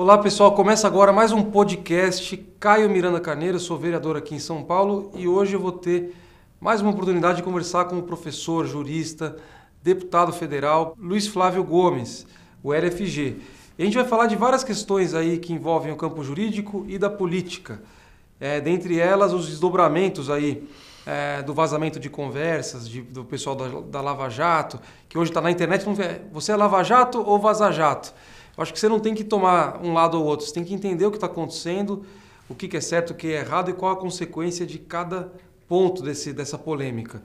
Olá pessoal, começa agora mais um podcast. Caio Miranda Carneiro, sou vereador aqui em São Paulo e hoje eu vou ter mais uma oportunidade de conversar com o professor, jurista, deputado federal Luiz Flávio Gomes, o LFG. E a gente vai falar de várias questões aí que envolvem o campo jurídico e da política. É, dentre elas, os desdobramentos aí é, do vazamento de conversas de, do pessoal da, da Lava Jato, que hoje está na internet. Você é Lava Jato ou Vaza Jato? Eu acho que você não tem que tomar um lado ou outro, você tem que entender o que está acontecendo, o que, é certo, o que é errado e qual a consequência de cada ponto desse, dessa polêmica.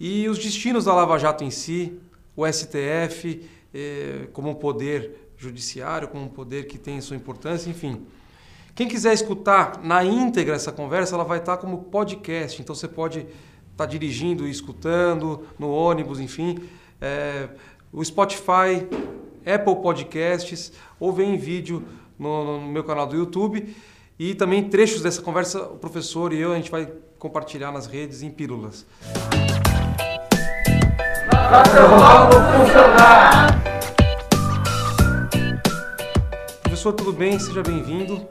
E os destinos da Lava Jato em si, o STF eh, como poder judiciário, como um poder que tem sua importância, enfim. Quem quiser escutar na íntegra essa conversa, ela vai estar como podcast, então você pode estar tá dirigindo e escutando, no ônibus, enfim. É, o Spotify Apple Podcasts ou vem em vídeo no, no meu canal do YouTube. E também trechos dessa conversa, o professor e eu, a gente vai compartilhar nas redes em pílulas. Professor, tudo bem? Seja bem-vindo.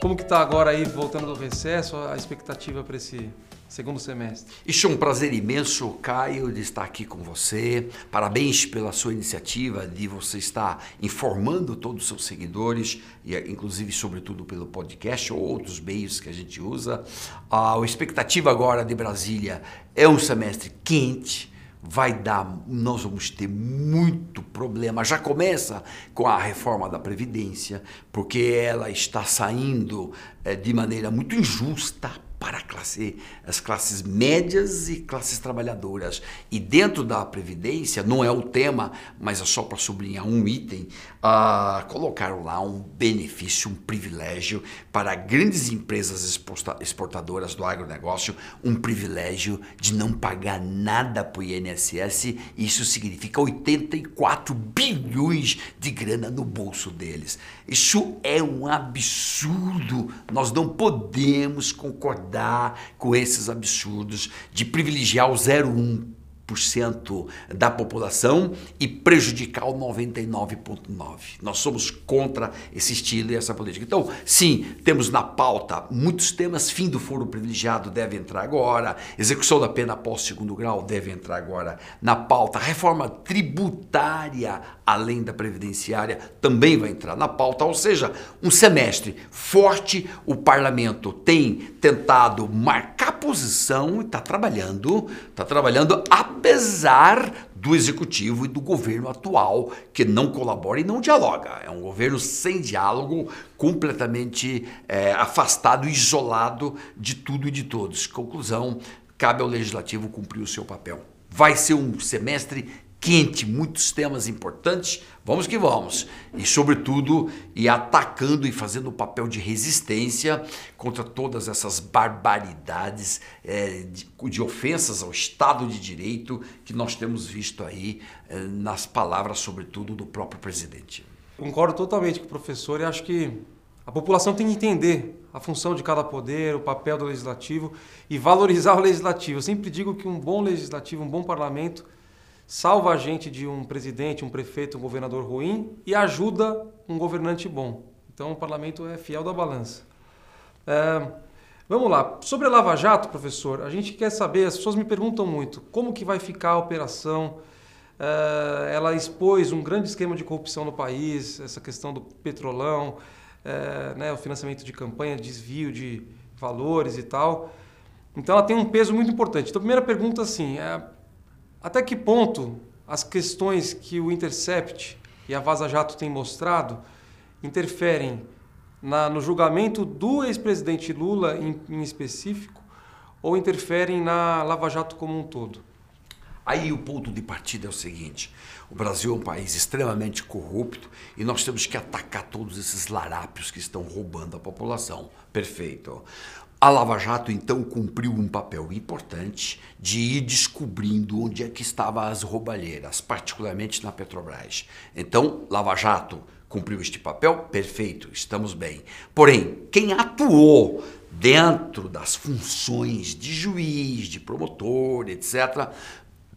Como que está agora aí, voltando do recesso, a expectativa para esse segundo semestre. Isso é um prazer imenso, Caio, de estar aqui com você. Parabéns pela sua iniciativa de você estar informando todos os seus seguidores, e inclusive, sobretudo, pelo podcast ou outros meios que a gente usa. A expectativa agora de Brasília é um semestre quente vai dar, nós vamos ter muito problema. Já começa com a reforma da Previdência, porque ela está saindo é, de maneira muito injusta para classe, as classes médias e classes trabalhadoras. E dentro da Previdência, não é o tema, mas é só para sublinhar um item, uh, colocaram lá um benefício, um privilégio para grandes empresas exportadoras do agronegócio, um privilégio de não pagar nada para o INSS. Isso significa 84 bilhões de grana no bolso deles. Isso é um absurdo. Nós não podemos concordar com esses absurdos de privilegiar o 01 da população e prejudicar o 99,9%. Nós somos contra esse estilo e essa política. Então, sim, temos na pauta muitos temas. Fim do foro privilegiado deve entrar agora, execução da pena após segundo grau deve entrar agora na pauta, reforma tributária além da previdenciária também vai entrar na pauta, ou seja, um semestre forte. O parlamento tem tentado marcar posição e está trabalhando, está trabalhando apesar do executivo e do governo atual, que não colabora e não dialoga. É um governo sem diálogo, completamente é, afastado, isolado de tudo e de todos. Conclusão: cabe ao legislativo cumprir o seu papel. Vai ser um semestre quente, muitos temas importantes. Vamos que vamos. E, sobretudo, e atacando e fazendo o papel de resistência contra todas essas barbaridades é, de, de, ofensas ao Estado de Direito que nós temos visto aí é, nas palavras, sobretudo, do próprio presidente. Concordo totalmente com o professor e acho que a população tem que entender a função de cada poder, o papel do legislativo e valorizar o legislativo. Eu sempre digo que um bom legislativo, um bom parlamento salva a gente de um presidente, um prefeito, um governador ruim e ajuda um governante bom. Então o parlamento é fiel da balança. É, vamos lá. Sobre a Lava Jato, professor, a gente quer saber, as pessoas me perguntam muito, como que vai ficar a operação? É, ela expôs um grande esquema de corrupção no país, essa questão do petrolão, é, né, o financiamento de campanha, desvio de valores e tal. Então ela tem um peso muito importante. Então a primeira pergunta assim, é, até que ponto as questões que o Intercept e a Vaza Jato têm mostrado interferem na, no julgamento do ex-presidente Lula em, em específico ou interferem na Lava Jato como um todo? Aí o ponto de partida é o seguinte: o Brasil é um país extremamente corrupto e nós temos que atacar todos esses larápios que estão roubando a população. Perfeito. A Lava Jato então cumpriu um papel importante de ir descobrindo onde é que estavam as roubalheiras, particularmente na Petrobras. Então, Lava Jato cumpriu este papel? Perfeito, estamos bem. Porém, quem atuou dentro das funções de juiz, de promotor, etc.,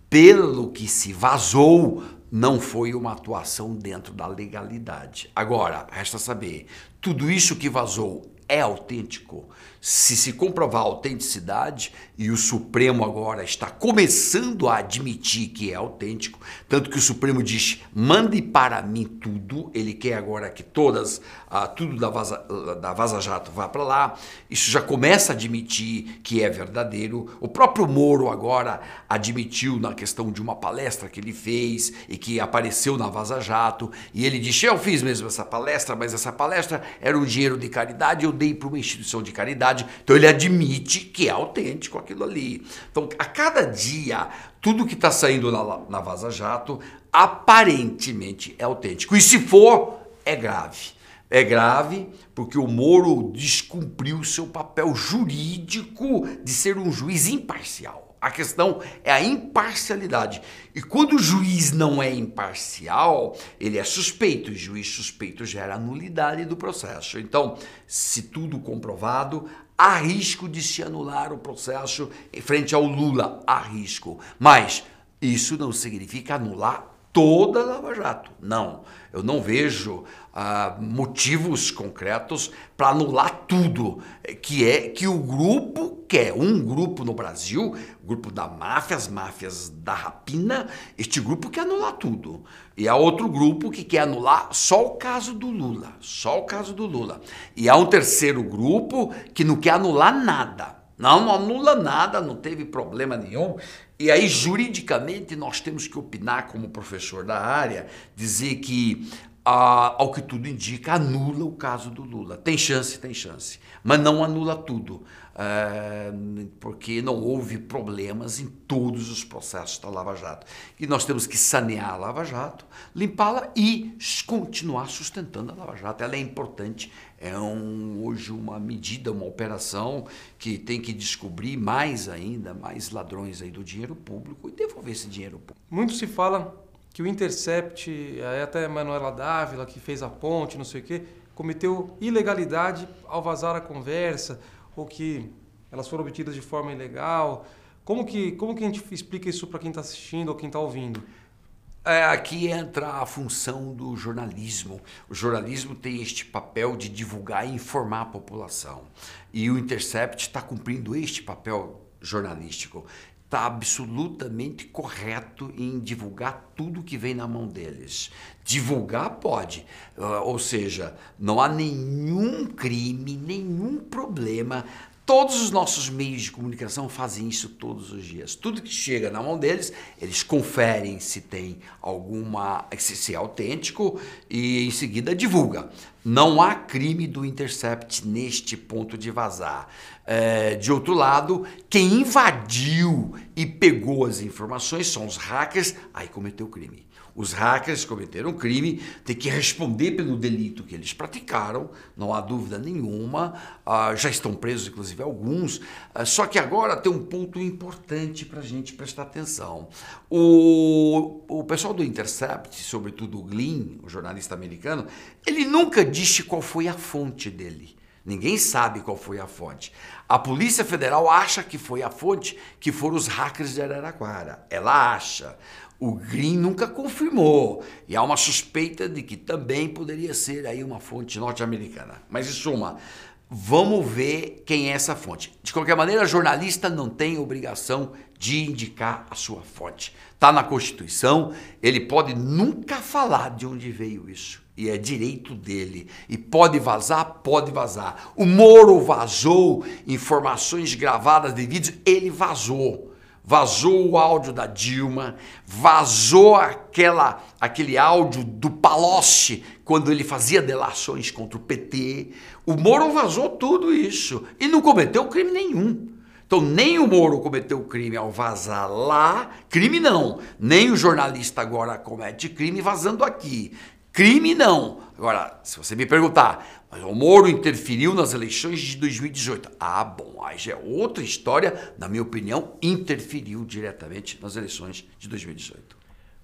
pelo que se vazou não foi uma atuação dentro da legalidade. Agora, resta saber, tudo isso que vazou é autêntico? Se se comprovar a autenticidade, e o Supremo agora está começando a admitir que é autêntico, tanto que o Supremo diz: mande para mim tudo, ele quer agora que todas, ah, tudo da Vaza, da Vaza Jato vá para lá. Isso já começa a admitir que é verdadeiro. O próprio Moro agora admitiu na questão de uma palestra que ele fez e que apareceu na Vaza Jato, e ele disse: Eu fiz mesmo essa palestra, mas essa palestra era um dinheiro de caridade, eu dei para uma instituição de caridade. Então ele admite que é autêntico aquilo ali. Então, a cada dia, tudo que está saindo na, na Vaza Jato aparentemente é autêntico. E se for, é grave. É grave porque o Moro descumpriu seu papel jurídico de ser um juiz imparcial. A questão é a imparcialidade. E quando o juiz não é imparcial, ele é suspeito. O juiz suspeito gera nulidade do processo. Então, se tudo comprovado, há risco de se anular o processo em frente ao Lula. Há risco. Mas isso não significa anular toda a Lava Jato. Não. Eu não vejo ah, motivos concretos para anular tudo que é que o grupo quer. Um grupo no Brasil, grupo da máfia, as máfias da rapina, este grupo quer anular tudo. E há outro grupo que quer anular só o caso do Lula, só o caso do Lula. E há um terceiro grupo que não quer anular nada. Não, não anula nada, não teve problema nenhum. E aí, juridicamente, nós temos que opinar, como professor da área, dizer que ah, ao que tudo indica, anula o caso do Lula. Tem chance, tem chance, mas não anula tudo, é, porque não houve problemas em todos os processos da Lava Jato. E nós temos que sanear a Lava Jato, limpá-la e continuar sustentando a Lava Jato. Ela é importante, é um, hoje uma medida, uma operação que tem que descobrir mais ainda, mais ladrões aí do dinheiro público e devolver esse dinheiro público. Muito se fala que o Intercept, até Manuela Dávila, que fez a ponte, não sei o quê, cometeu ilegalidade ao vazar a conversa, ou que elas foram obtidas de forma ilegal. Como que, como que a gente explica isso para quem está assistindo ou quem está ouvindo? É, aqui entra a função do jornalismo. O jornalismo tem este papel de divulgar e informar a população. E o Intercept está cumprindo este papel jornalístico está absolutamente correto em divulgar tudo que vem na mão deles. Divulgar pode, ah, ou seja, não há nenhum crime, nenhum problema. Todos os nossos meios de comunicação fazem isso todos os dias. Tudo que chega na mão deles, eles conferem se tem alguma, se é autêntico e em seguida divulga. Não há crime do Intercept neste ponto de vazar. É, de outro lado, quem invadiu e pegou as informações são os hackers, aí cometeu crime. Os hackers cometeram crime, têm que responder pelo delito que eles praticaram, não há dúvida nenhuma. Ah, já estão presos, inclusive, alguns. Ah, só que agora tem um ponto importante para a gente prestar atenção. O, o pessoal do Intercept, sobretudo o Glynn, o jornalista americano, ele nunca disse qual foi a fonte dele. Ninguém sabe qual foi a fonte. A Polícia Federal acha que foi a fonte, que foram os hackers de Araraquara. Ela acha. O Green nunca confirmou e há uma suspeita de que também poderia ser aí uma fonte norte-americana. Mas em suma, vamos ver quem é essa fonte. De qualquer maneira, jornalista não tem obrigação de indicar a sua fonte. Está na Constituição, ele pode nunca falar de onde veio isso. E é direito dele. E pode vazar? Pode vazar. O Moro vazou informações gravadas de vídeos, ele vazou vazou o áudio da Dilma, vazou aquela, aquele áudio do Palocci quando ele fazia delações contra o PT. O Moro vazou tudo isso e não cometeu crime nenhum. Então, nem o Moro cometeu crime ao vazar lá, crime não. Nem o jornalista agora comete crime vazando aqui. Crime não. Agora, se você me perguntar, mas o Moro interferiu nas eleições de 2018. Ah, bom, aí já é outra história. Na minha opinião, interferiu diretamente nas eleições de 2018.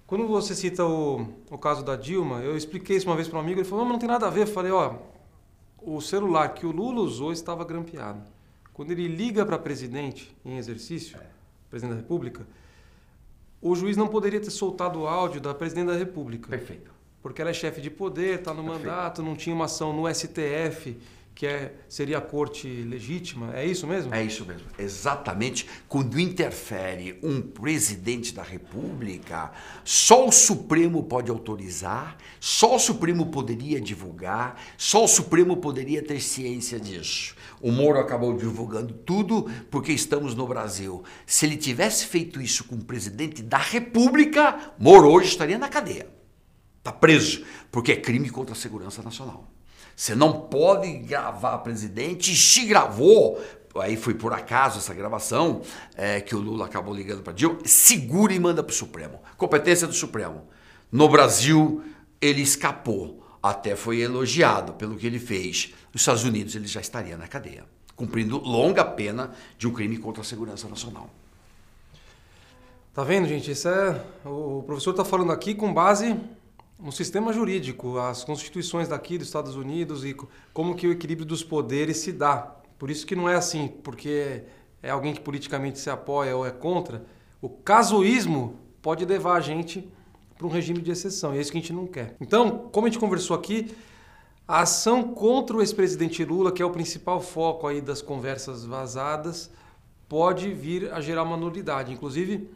Quando você cita o, o caso da Dilma, eu expliquei isso uma vez para um amigo, ele falou, não, não tem nada a ver. Eu falei, ó, o celular que o Lula usou estava grampeado. Quando ele liga para presidente em exercício, presidente da República, o juiz não poderia ter soltado o áudio da presidente da República. Perfeito. Porque ela é chefe de poder, está no Perfeito. mandato, não tinha uma ação no STF que é, seria a corte legítima. É isso mesmo? É isso mesmo. Exatamente. Quando interfere um presidente da República, só o Supremo pode autorizar, só o Supremo poderia divulgar, só o Supremo poderia ter ciência disso. O Moro acabou divulgando tudo porque estamos no Brasil. Se ele tivesse feito isso com o presidente da República, Moro hoje estaria na cadeia. Está preso, porque é crime contra a segurança nacional. Você não pode gravar presidente, se gravou, aí foi por acaso essa gravação é, que o Lula acabou ligando para Dilma, segura e manda para o Supremo. Competência do Supremo. No Brasil, ele escapou, até foi elogiado pelo que ele fez. Nos Estados Unidos, ele já estaria na cadeia, cumprindo longa pena de um crime contra a segurança nacional. Tá vendo, gente? Isso é o professor está falando aqui com base um sistema jurídico, as constituições daqui dos Estados Unidos e como que o equilíbrio dos poderes se dá. Por isso que não é assim, porque é alguém que politicamente se apoia ou é contra. O casuísmo pode levar a gente para um regime de exceção, e é isso que a gente não quer. Então, como a gente conversou aqui, a ação contra o ex-presidente Lula, que é o principal foco aí das conversas vazadas, pode vir a gerar uma nulidade. Inclusive,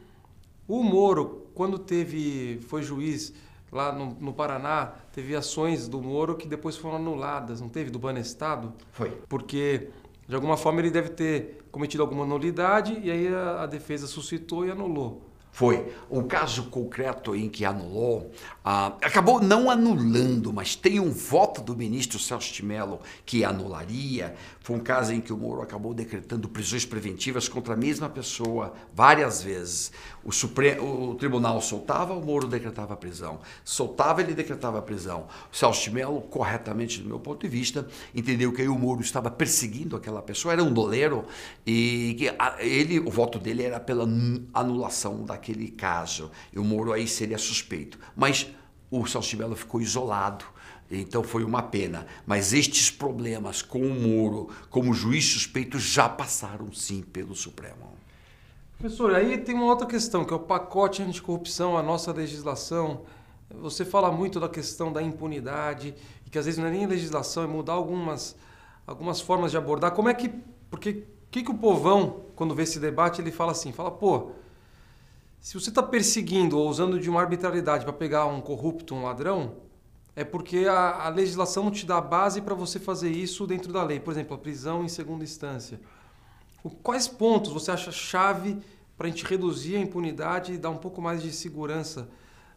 o Moro, quando teve foi juiz lá no, no, Paraná, teve ações do Moro que depois foram anuladas, não teve? Do Banestado? Foi. Porque, de alguma forma, ele deve ter cometido alguma nulidade e aí a, a defesa suscitou e anulou. Foi. O caso concreto em que anulou, ah, acabou não anulando, mas tem um voto do ministro Celso de Mello que anularia. Foi um caso em que o Moro acabou decretando prisões preventivas contra a mesma pessoa várias vezes. O, Supremo, o tribunal soltava, o Moro decretava a prisão. Soltava, ele decretava a prisão. O Celso de Mello, corretamente do meu ponto de vista, entendeu que aí o Moro estava perseguindo aquela pessoa, era um doleiro, e que ele, o voto dele era pela anulação daquele caso. O Moro aí seria suspeito. Mas o de Mello ficou isolado. Então foi uma pena. Mas estes problemas com o Moro, como juiz suspeito, já passaram sim pelo Supremo. Professor, aí tem uma outra questão, que é o pacote anticorrupção, a nossa legislação. Você fala muito da questão da impunidade, e que às vezes não é nem legislação, é mudar algumas, algumas formas de abordar. Como é que. Porque o que, que o povão, quando vê esse debate, ele fala assim: fala, pô, se você está perseguindo ou usando de uma arbitrariedade para pegar um corrupto, um ladrão, é porque a, a legislação não te dá base para você fazer isso dentro da lei. Por exemplo, a prisão em segunda instância. Quais pontos você acha chave para a gente reduzir a impunidade e dar um pouco mais de segurança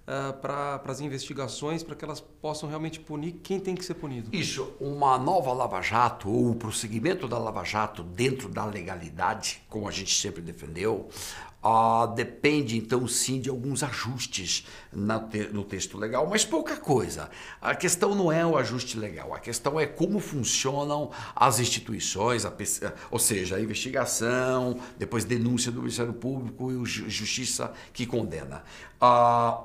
uh, para as investigações, para que elas possam realmente punir quem tem que ser punido? Isso, uma nova Lava Jato ou o prosseguimento da Lava Jato dentro da legalidade, como a gente sempre defendeu, Uh, depende então sim de alguns ajustes te no texto legal, mas pouca coisa. A questão não é o ajuste legal, a questão é como funcionam as instituições, a, ou seja, a investigação, depois denúncia do Ministério Público e justiça que condena. A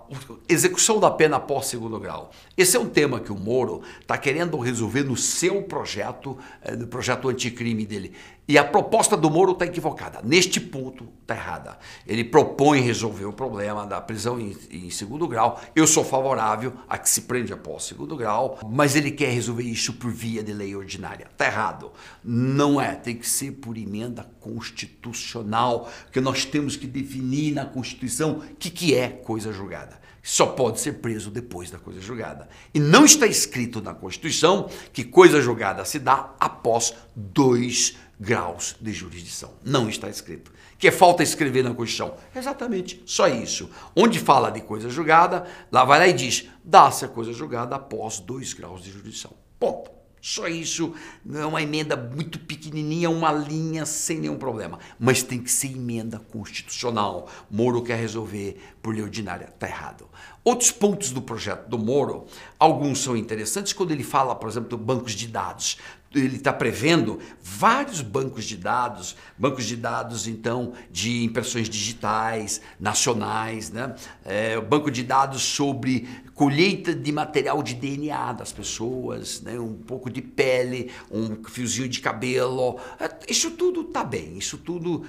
execução da pena após segundo grau. Esse é um tema que o Moro está querendo resolver no seu projeto, eh, no projeto anticrime dele. E a proposta do Moro está equivocada. Neste ponto, está errada. Ele propõe resolver o problema da prisão em, em, segundo grau. Eu sou favorável a que se prende após segundo grau, mas ele quer resolver isso por via de lei ordinária. Está errado. Não é. Tem que ser por emenda constitucional, que nós temos que definir na Constituição o que, que é coisa julgada só pode ser preso depois da coisa julgada. E não está escrito na Constituição que coisa julgada se dá após dois graus de jurisdição. Não está escrito. Que falta escrever na Constituição? Exatamente, só isso. Onde fala de coisa julgada, lá vai lá e diz: dá-se a coisa julgada após dois graus de jurisdição. Ponto. Só isso, não é uma emenda muito pequenininha, uma linha sem nenhum problema. Mas tem que ser emenda constitucional. Moro quer resolver por lei ordinária. Está errado. Outros pontos do projeto do Moro, alguns são interessantes quando ele fala, por exemplo, de bancos de dados ele está prevendo vários bancos de dados, bancos de dados então de impressões digitais, nacionais, né? É, banco de dados sobre colheita de material de DNA das pessoas, né? um pouco de pele, um fiozinho de cabelo, é, isso tudo está bem, isso tudo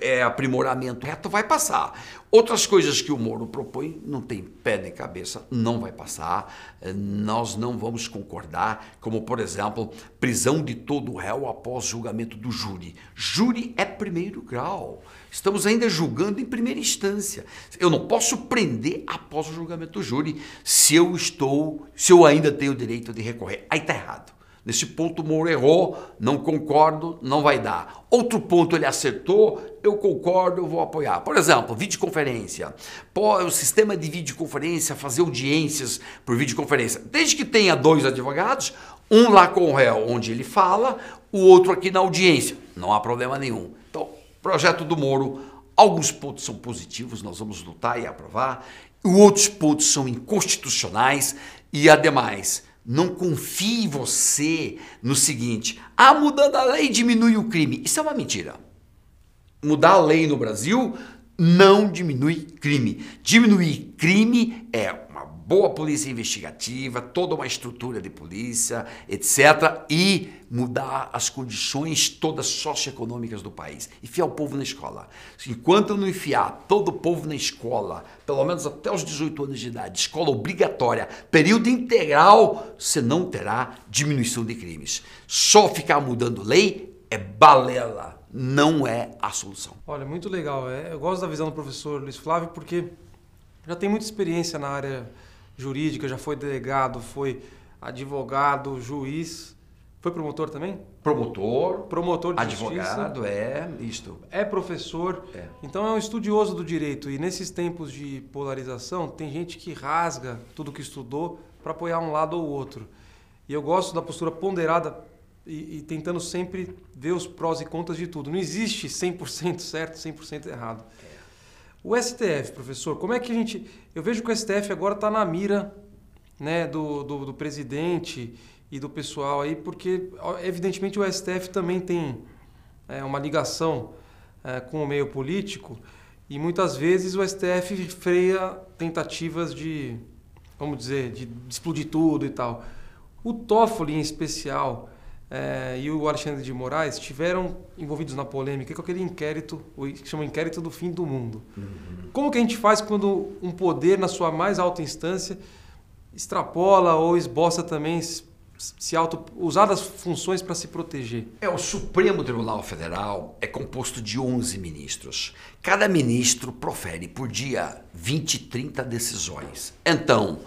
é, aprimoramento reto, vai passar. Outras coisas que o Moro propõe não tem pé nem cabeça, não vai passar. Nós não vamos concordar, como por exemplo, prisão de todo réu após julgamento do júri. Júri é primeiro grau. Estamos ainda julgando em primeira instância. Eu não posso prender após o julgamento do júri se eu estou, se eu ainda tenho o direito de recorrer. Aí está errado. Nesse ponto, o Moro errou, não concordo, não vai dar. Outro ponto, ele acertou, eu concordo, eu vou apoiar. Por exemplo, videoconferência. O sistema de videoconferência, fazer audiências por videoconferência. Desde que tenha dois advogados, um lá com o réu, onde ele fala, o outro aqui na audiência. Não há problema nenhum. Então, projeto do Moro, alguns pontos são positivos, nós vamos lutar e aprovar. Outros pontos são inconstitucionais e, ademais, não confie você no seguinte: ah, mudando a lei diminui o crime. Isso é uma mentira. Mudar a lei no Brasil não diminui crime. Diminuir crime é boa polícia investigativa, toda uma estrutura de polícia, etc. E mudar as condições todas socioeconômicas do país. Enfiar o povo na escola. Enquanto não enfiar todo o povo na escola, pelo menos até os 18 anos de idade, escola obrigatória, período integral, você não terá diminuição de crimes. Só ficar mudando lei é balela, não é a solução. Olha, muito legal. É, eu gosto da visão do professor Luiz Flávio porque já tem muita experiência na área jurídica, já foi delegado, foi advogado, juiz. Foi promotor também? Promotor. Promotor de advogado, justiça. é, isto. É professor. É. Então é um estudioso do direito. E nesses tempos de polarização, tem gente que rasga tudo que estudou para apoiar um lado ou outro. E eu gosto da postura ponderada e, e, tentando sempre ver os prós e contras de tudo. Não existe 100% certo, 100% errado. O STF, professor, como é que a gente. Eu vejo que o STF agora está na mira né, do, do, do presidente e do pessoal aí, porque evidentemente o STF também tem é, uma ligação é, com o meio político e muitas vezes o STF freia tentativas de, vamos dizer, de, explodir tudo e tal. O Toffoli em especial é, e o Alexandre de Moraes estiveram envolvidos na polêmica com aquele inquérito, o que chama inquérito do fim do mundo. Uhum. Como que a gente faz quando um poder na sua mais alta instância extrapola ou esboça também se auto, usar das funções para se proteger? É, o Supremo Tribunal Federal é composto de 11 ministros. Cada ministro profere por dia 20, 30 decisões. Então,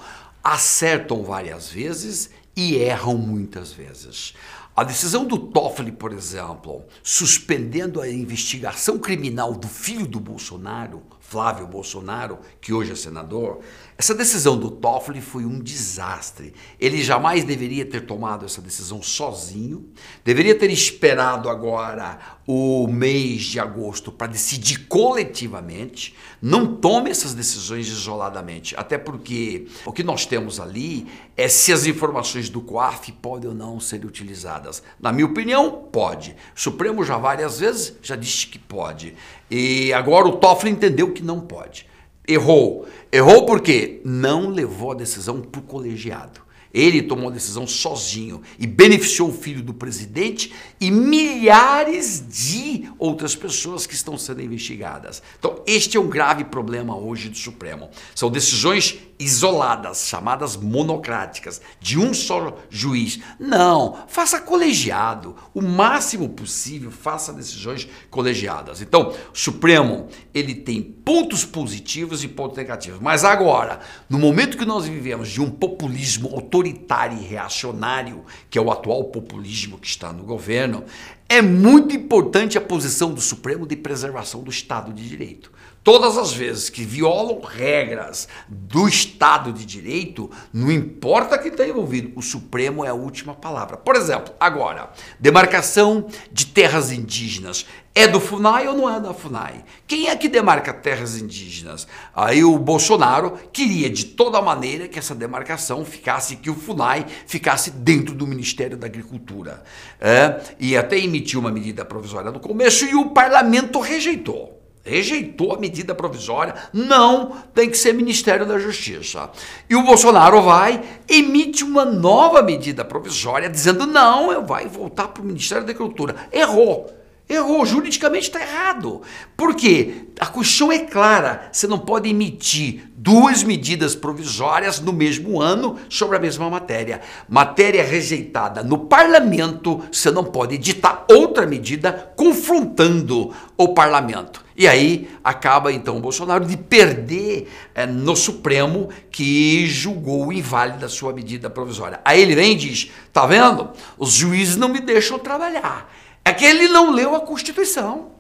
acertam várias vezes e erram muitas vezes. A decisão do Toffoli, por exemplo, suspendendo a investigação criminal do filho do Bolsonaro, Flávio Bolsonaro, que hoje é senador, essa decisão do Toffoli foi um desastre. Ele jamais deveria ter tomado essa decisão sozinho, deveria ter esperado agora o mês de agosto para decidir coletivamente. Não tome essas decisões isoladamente, até porque o que nós temos ali é se as informações do COAF podem ou não ser utilizadas. Na minha opinião, pode. O Supremo já várias vezes já disse que pode. E agora o Toffoli entendeu que não pode. Errou. Errou porque não levou a decisão para o colegiado. Ele tomou a decisão sozinho e beneficiou o filho do presidente e milhares de outras pessoas que estão sendo investigadas. Então, este é um grave problema hoje do Supremo. São decisões isoladas, chamadas monocráticas, de um só juiz. Não, faça colegiado. O máximo possível, faça decisões colegiadas. Então, o Supremo, ele tem pontos positivos e pontos negativos. Mas agora, no momento que nós vivemos de um populismo autoritário e reacionário, que é o atual populismo que está no governo, é muito importante a posição do Supremo de preservação do Estado de Direito. Todas as vezes que violam regras do Estado de Direito, não importa quem está envolvido, o Supremo é a última palavra. Por exemplo, agora, demarcação de terras indígenas. É do FUNAI ou não é da FUNAI? Quem é que demarca terras indígenas? Aí o Bolsonaro queria de toda maneira que essa demarcação ficasse, que o FUNAI ficasse dentro do Ministério da Agricultura. É, e até emitiu uma medida provisória no começo e o parlamento rejeitou rejeitou a medida provisória, não tem que ser Ministério da Justiça. E o Bolsonaro vai, emite uma nova medida provisória, dizendo: não, vai voltar para o Ministério da Agricultura. Errou. Errou, juridicamente está errado. Por quê? A Constituição é clara, você não pode emitir duas medidas provisórias no mesmo ano sobre a mesma matéria. Matéria rejeitada no parlamento, você não pode editar outra medida confrontando o parlamento. E aí acaba então o Bolsonaro de perder é, no Supremo que julgou inválida a sua medida provisória. Aí ele vem e diz: tá vendo? Os juízes não me deixam trabalhar. É que ele não leu a Constituição.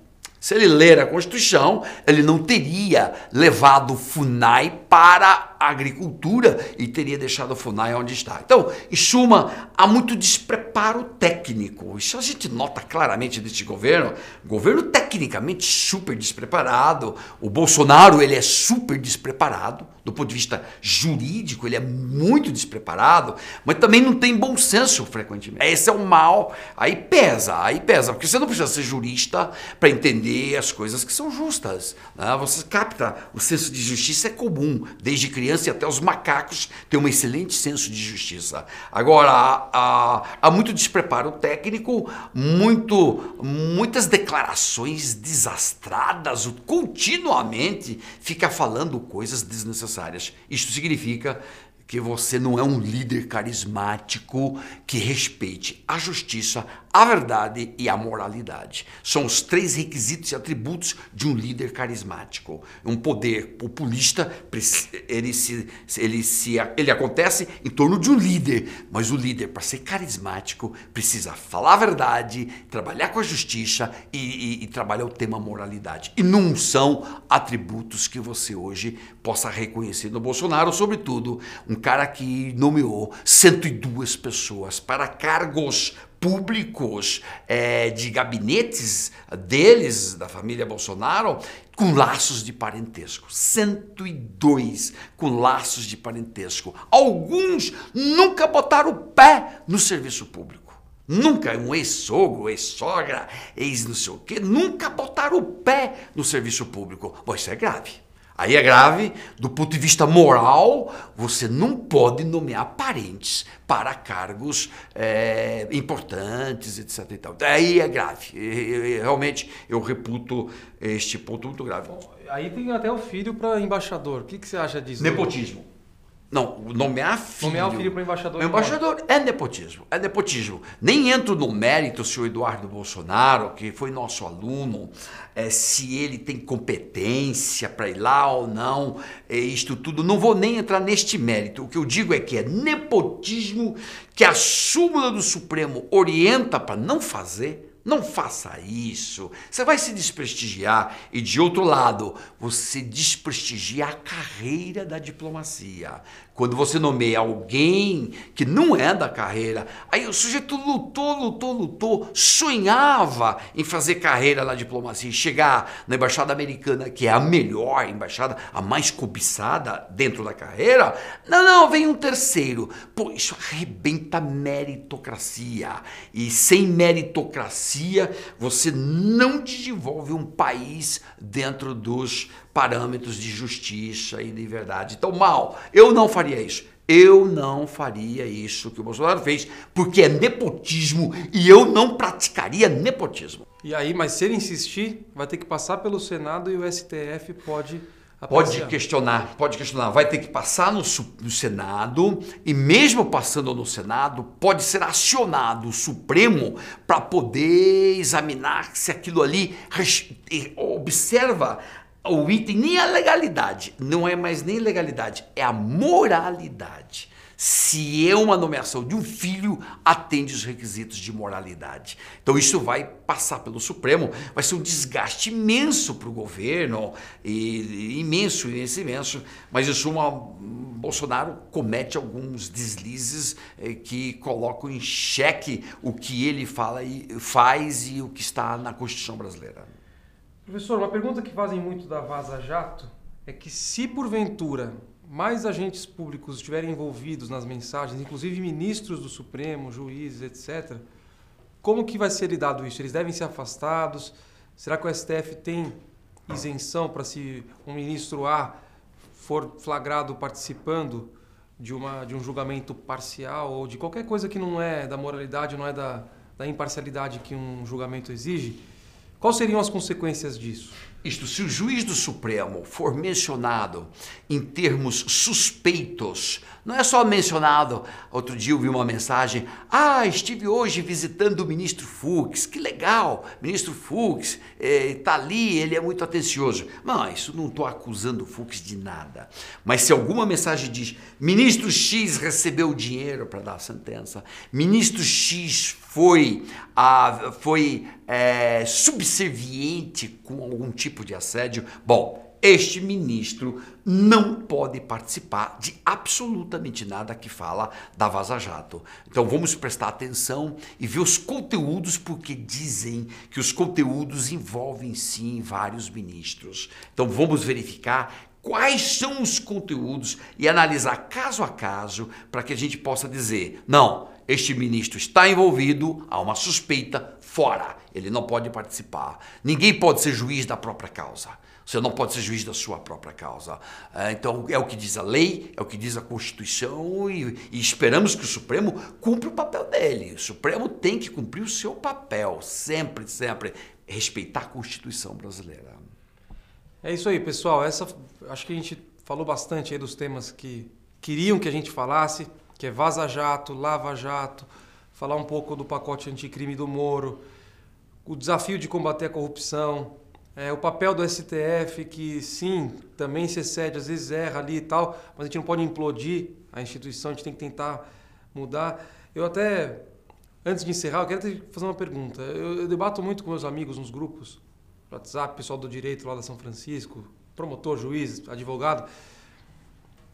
Se ele ler a Constituição, ele não teria levado o FUNAI para a agricultura e teria deixado o FUNAI onde está. Então, em suma, há muito despreparo técnico. Isso a gente nota claramente deste governo. Governo tecnicamente super despreparado. O Bolsonaro, ele é super despreparado. Do ponto de vista jurídico, ele é muito despreparado, mas também não tem bom senso frequentemente. Esse é o mal. Aí pesa, aí pesa, porque você não precisa ser jurista para entender as coisas que são justas. Né? Você capta o senso de justiça é comum, desde criança e até os macacos têm um excelente senso de justiça. Agora, há, há, há muito despreparo técnico, muito, muitas declarações desastradas, continuamente fica falando coisas desnecessárias. Isto significa que você não é um líder carismático que respeite a justiça, a verdade e a moralidade. São os três requisitos e atributos de um líder carismático. Um poder populista, ele, se, ele, se, ele acontece em torno de um líder, mas o líder, para ser carismático, precisa falar a verdade, trabalhar com a justiça e, e, e trabalhar o tema moralidade. E não são atributos que você hoje possa reconhecer no Bolsonaro, sobretudo um cara que nomeou 102 pessoas para cargos públicos é, de gabinetes deles, da família Bolsonaro, com laços de parentesco. 102 com laços de parentesco. Alguns nunca botaram o pé no serviço público. Nunca, um ex-sogro, ex-sogra, ex-não sei o quê, nunca botaram o pé no serviço público. Bom, isso é grave. Aí é grave, do ponto de vista moral, você não pode nomear parentes para cargos é, importantes, etc. E tal. Aí é grave. E, realmente eu reputo este ponto muito grave. Bom, aí tem até o filho para embaixador. O que, que você acha disso? Nepotismo. Não, nomear filho. Nomear o filho para embaixador. O embaixador é nepotismo. É nepotismo. Nem entro no mérito se o Eduardo Bolsonaro, que foi nosso aluno, é, se ele tem competência para ir lá ou não, é, isto tudo. Não vou nem entrar neste mérito. O que eu digo é que é nepotismo que a súmula do Supremo orienta para não fazer não faça isso. Você vai se desprestigiar. E de outro lado, você desprestigia a carreira da diplomacia. Quando você nomeia alguém que não é da carreira, aí o sujeito lutou, lutou, lutou, sonhava em fazer carreira na diplomacia chegar na embaixada americana, que é a melhor embaixada, a mais cobiçada dentro da carreira. Não, não, vem um terceiro. Pô, isso arrebenta meritocracia. E sem meritocracia, você não desenvolve um país dentro dos parâmetros de justiça e de verdade. Então, mal, eu não faria isso. Eu não faria isso que o Bolsonaro fez, porque é nepotismo e eu não praticaria nepotismo. E aí, mas se ele insistir, vai ter que passar pelo Senado e o STF pode Pode questionar, pode questionar. Vai ter que passar no, no, Senado e mesmo passando no Senado, pode ser acionado o Supremo para poder examinar se aquilo ali observa o item nem a legalidade, não é mais nem legalidade, é a moralidade. Se é uma nomeação de um filho, atende os requisitos de moralidade. Então isso vai passar pelo Supremo, vai ser um desgaste imenso para o governo, e, imenso, imenso, imenso. Mas isso uma, Bolsonaro comete alguns deslizes eh, que colocam em xeque o que ele fala e faz e o que está na Constituição brasileira. Professor, uma pergunta que fazem muito da Vaza Jato é que se porventura mais agentes públicos estiverem envolvidos nas mensagens, inclusive ministros do Supremo, juízes, etc., como que vai ser lidado isso? Eles devem ser afastados? Será que o STF tem isenção para se um ministro A for flagrado participando de, uma, de um julgamento parcial ou de qualquer coisa que não é da moralidade, não é da, da imparcialidade que um julgamento exige? Quais seriam as consequências disso? Isto, se o juiz do Supremo for mencionado em termos suspeitos, não é só mencionado. Outro dia eu vi uma mensagem: Ah, estive hoje visitando o ministro Fux, que legal, ministro Fux está eh, ali, ele é muito atencioso. Não, isso não estou acusando o Fux de nada. Mas se alguma mensagem diz: Ministro X recebeu dinheiro para dar a sentença, ministro X foi, ah, foi é, subserviente com algum tipo de assédio, bom este ministro não pode participar de absolutamente nada que fala da Vaza Jato. Então vamos prestar atenção e ver os conteúdos, porque dizem que os conteúdos envolvem sim vários ministros. Então vamos verificar quais são os conteúdos e analisar caso a caso para que a gente possa dizer: não, este ministro está envolvido, há uma suspeita, fora, ele não pode participar. Ninguém pode ser juiz da própria causa. Você não pode ser juiz da sua própria causa. É, então, é o que diz a lei, é o que diz a Constituição e, e, esperamos que o Supremo cumpra o papel dele. O Supremo tem que cumprir o seu papel, sempre, sempre. Respeitar a Constituição brasileira. É isso aí, pessoal. Essa, acho que a gente falou bastante aí dos temas que queriam que a gente falasse, que é Vaza Jato, Lava Jato, falar um pouco do pacote anticrime do Moro, o desafio de combater a corrupção, é, o papel do STF, que sim, também se excede, às vezes erra ali e tal, mas a gente não pode implodir a instituição, a gente tem que tentar mudar. Eu até, antes de encerrar, eu quero te fazer uma pergunta. Eu, eu debato muito com meus amigos nos grupos, WhatsApp, pessoal do direito lá da São Francisco, promotor, juiz, advogado.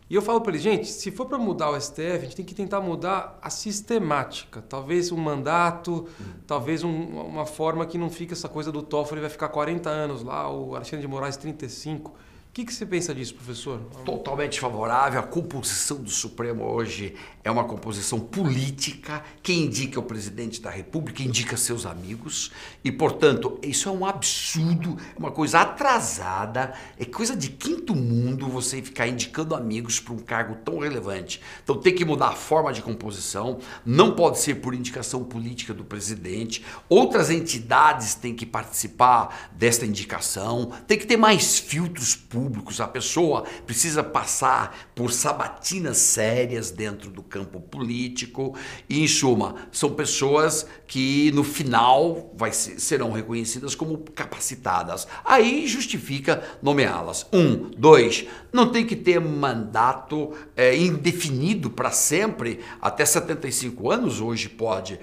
E eu falo para eles, gente, se for para mudar o STF, a gente tem que tentar mudar a sistemática. Talvez um mandato, uhum. talvez um, uma forma que não fique essa coisa do Toffoli vai ficar 40 anos lá, o Alexandre de Moraes 35. Que, que você pensa disso, professor? Totalmente favorável. A composição do Supremo hoje é uma composição política. Quem indica é o presidente da República, indica seus amigos. E, portanto, isso é um absurdo, é uma coisa atrasada, é coisa de quinto mundo você ficar indicando amigos para um cargo tão relevante. Então tem que mudar a forma de composição, não pode ser por indicação política do presidente. Outras entidades têm que participar desta indicação, tem que ter mais filtros públicos públicos, a pessoa precisa passar por sabatinas sérias dentro do campo político e, em suma, são pessoas que no final vai ser, serão reconhecidas como capacitadas. Aí justifica nomeá-las. Um, dois, não tem que ter mandato é, indefinido para sempre, até 75 anos hoje pode.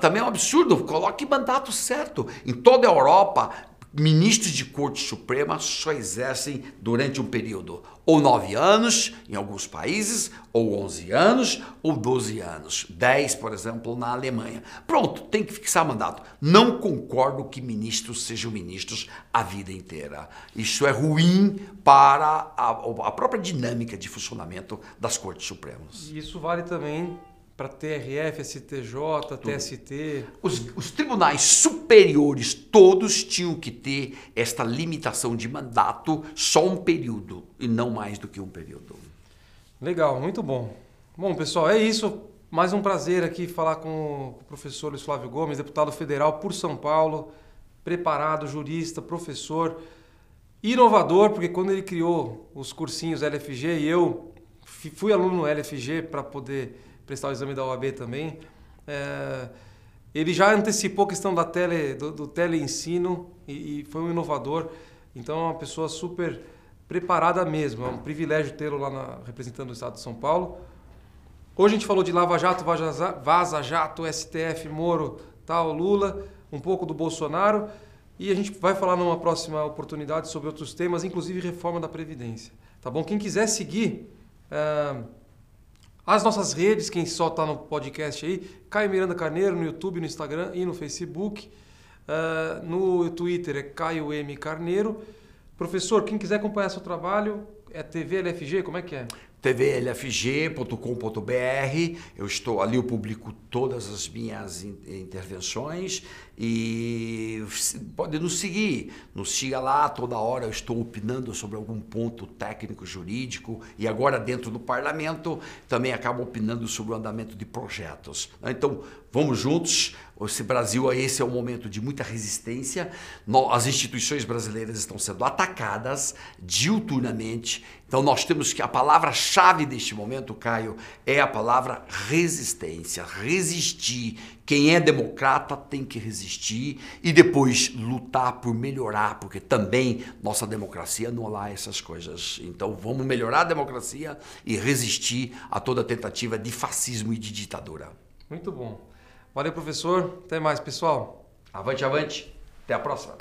Também é um absurdo, coloque mandato certo. Em toda a Europa, ministros de Corte Suprema só exercem durante um período, ou nove anos em alguns países, ou onze anos, ou doze anos. Dez, por exemplo, na Alemanha. Pronto, tem que fixar mandato. Não concordo que ministros sejam ministros a vida inteira. Isso é ruim para a, a própria dinâmica de funcionamento das Cortes Supremas. Isso vale também para TRF, STJ, TST. Os, os, tribunais superiores todos tinham que ter esta limitação de mandato só um período e não mais do que um período. Legal, muito bom. Bom, pessoal, é isso. Mais um prazer aqui falar com o professor Luiz Flávio Gomes, deputado federal por São Paulo, preparado, jurista, professor, inovador, porque quando ele criou os cursinhos LFG e eu fui aluno no LFG para poder prestar o exame da OAB também. É, ele já antecipou a questão da tele, do, do teleensino e, e foi um inovador. Então é uma pessoa super preparada mesmo. É um privilégio tê-lo lá na, representando o Estado de São Paulo. Hoje a gente falou de Lava Jato, Vaza Jato, STF, Moro, tal, Lula, um pouco do Bolsonaro. E a gente vai falar numa próxima oportunidade sobre outros temas, inclusive reforma da Previdência. Tá bom? Quem quiser seguir. É, as nossas redes, quem só está no podcast aí, Caio Miranda Carneiro no YouTube, no Instagram e no Facebook. Uh, no Twitter é Caio M. Carneiro. Professor, quem quiser acompanhar seu trabalho, é TV LFG, como é que é? tvlfg.com.br. Eu estou ali, eu publico todas as minhas intervenções e pode nos seguir. Nos siga lá, toda hora eu estou opinando sobre algum ponto técnico jurídico e agora dentro do parlamento também acabo opinando sobre o andamento de projetos. Então, vamos juntos, Esse Brasil, esse é um momento de muita resistência. As instituições brasileiras estão sendo atacadas diuturnamente. Então nós temos que a palavra-chave deste momento, Caio, é a palavra resistência, resistir. Quem é democrata tem que resistir e depois lutar por melhorar, porque também nossa democracia não lá essas coisas. Então vamos melhorar a democracia e resistir a toda tentativa de fascismo e de ditadura. Muito bom. Valeu, professor. Até mais, pessoal. Avante, avante. Até a próxima.